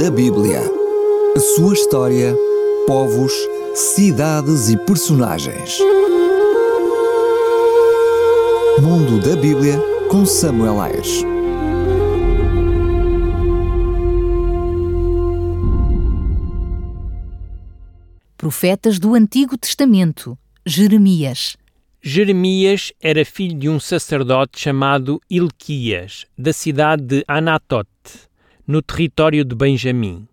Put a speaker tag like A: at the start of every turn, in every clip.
A: da Bíblia. A sua história, povos, cidades e personagens. Mundo da Bíblia com Samuel Ayres.
B: Profetas do Antigo Testamento. Jeremias.
C: Jeremias era filho de um sacerdote chamado Ilquias, da cidade de Anatote, no território de Benjamim.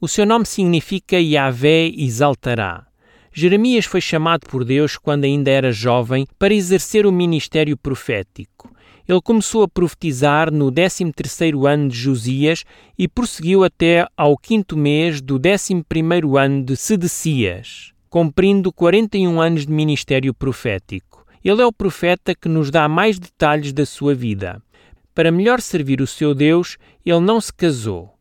C: O seu nome significa Yahvé exaltará. Jeremias foi chamado por Deus quando ainda era jovem para exercer o ministério profético. Ele começou a profetizar no 13º ano de Josias e prosseguiu até ao quinto mês do 11º ano de Sedecias, cumprindo 41 anos de ministério profético. Ele é o profeta que nos dá mais detalhes da sua vida. Para melhor servir o seu Deus, ele não se casou.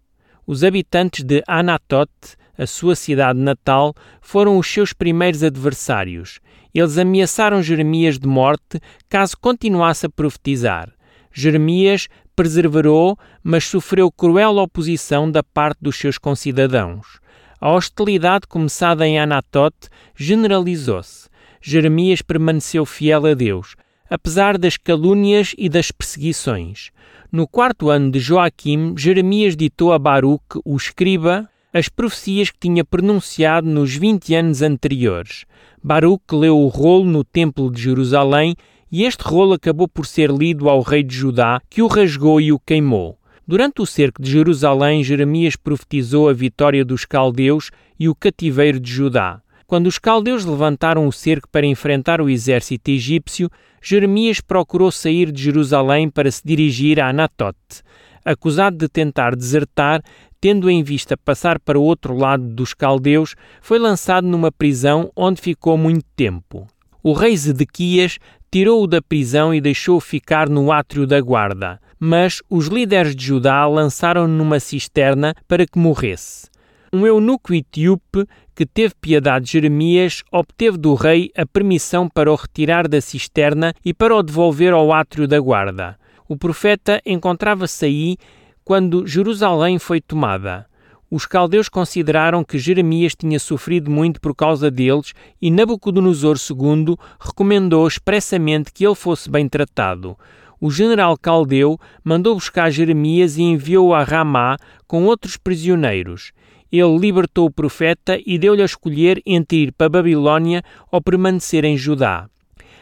C: Os habitantes de Anatote, a sua cidade natal, foram os seus primeiros adversários. Eles ameaçaram Jeremias de morte caso continuasse a profetizar. Jeremias perseverou, mas sofreu cruel oposição da parte dos seus concidadãos. A hostilidade começada em Anatote generalizou-se. Jeremias permaneceu fiel a Deus, apesar das calúnias e das perseguições. No quarto ano de Joaquim, Jeremias ditou a Baruque, o escriba, as profecias que tinha pronunciado nos vinte anos anteriores. Baruque leu o rolo no Templo de Jerusalém e este rolo acabou por ser lido ao rei de Judá, que o rasgou e o queimou. Durante o cerco de Jerusalém, Jeremias profetizou a vitória dos caldeus e o cativeiro de Judá. Quando os caldeus levantaram o cerco para enfrentar o exército egípcio, Jeremias procurou sair de Jerusalém para se dirigir a Anatote. Acusado de tentar desertar, tendo em vista passar para o outro lado dos caldeus, foi lançado numa prisão onde ficou muito tempo. O rei Zedequias tirou-o da prisão e deixou-o ficar no átrio da guarda, mas os líderes de Judá lançaram-no numa cisterna para que morresse. Um eunuco etíope que teve piedade de Jeremias obteve do rei a permissão para o retirar da cisterna e para o devolver ao átrio da guarda. O profeta encontrava-se aí quando Jerusalém foi tomada. Os caldeus consideraram que Jeremias tinha sofrido muito por causa deles e Nabucodonosor II recomendou expressamente que ele fosse bem tratado. O general caldeu mandou buscar Jeremias e enviou-o a Ramá com outros prisioneiros ele libertou o profeta e deu-lhe a escolher entre ir para Babilônia ou permanecer em Judá.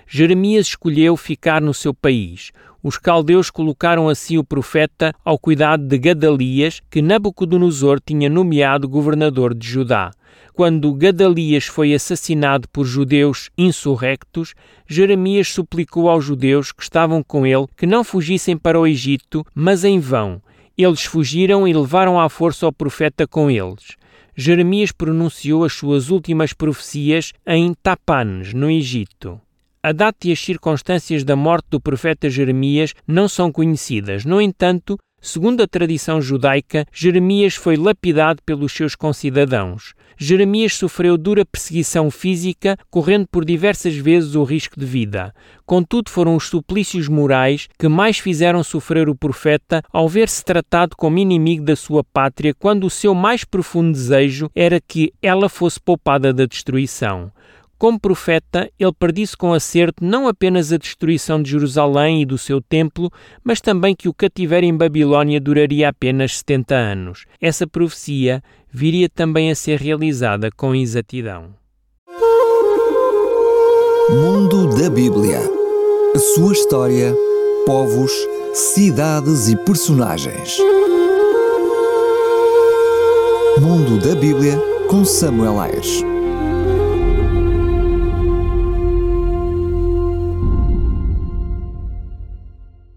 C: Jeremias escolheu ficar no seu país. Os caldeus colocaram assim o profeta ao cuidado de Gadalias, que Nabucodonosor tinha nomeado governador de Judá. Quando Gadalias foi assassinado por judeus insurrectos, Jeremias suplicou aos judeus que estavam com ele que não fugissem para o Egito, mas em vão, eles fugiram e levaram à força o profeta com eles. Jeremias pronunciou as suas últimas profecias em Tapanes, no Egito. A data e as circunstâncias da morte do profeta Jeremias não são conhecidas. No entanto, segundo a tradição judaica, Jeremias foi lapidado pelos seus concidadãos. Jeremias sofreu dura perseguição física, correndo por diversas vezes o risco de vida. Contudo, foram os suplícios morais que mais fizeram sofrer o profeta ao ver-se tratado como inimigo da sua pátria, quando o seu mais profundo desejo era que ela fosse poupada da destruição. Como profeta, ele predisse com acerto não apenas a destruição de Jerusalém e do seu templo, mas também que o cativeiro em Babilônia duraria apenas 70 anos. Essa profecia viria também a ser realizada com exatidão.
A: Mundo da Bíblia. A sua história, povos, cidades e personagens. Mundo da Bíblia com Samuel Ayres.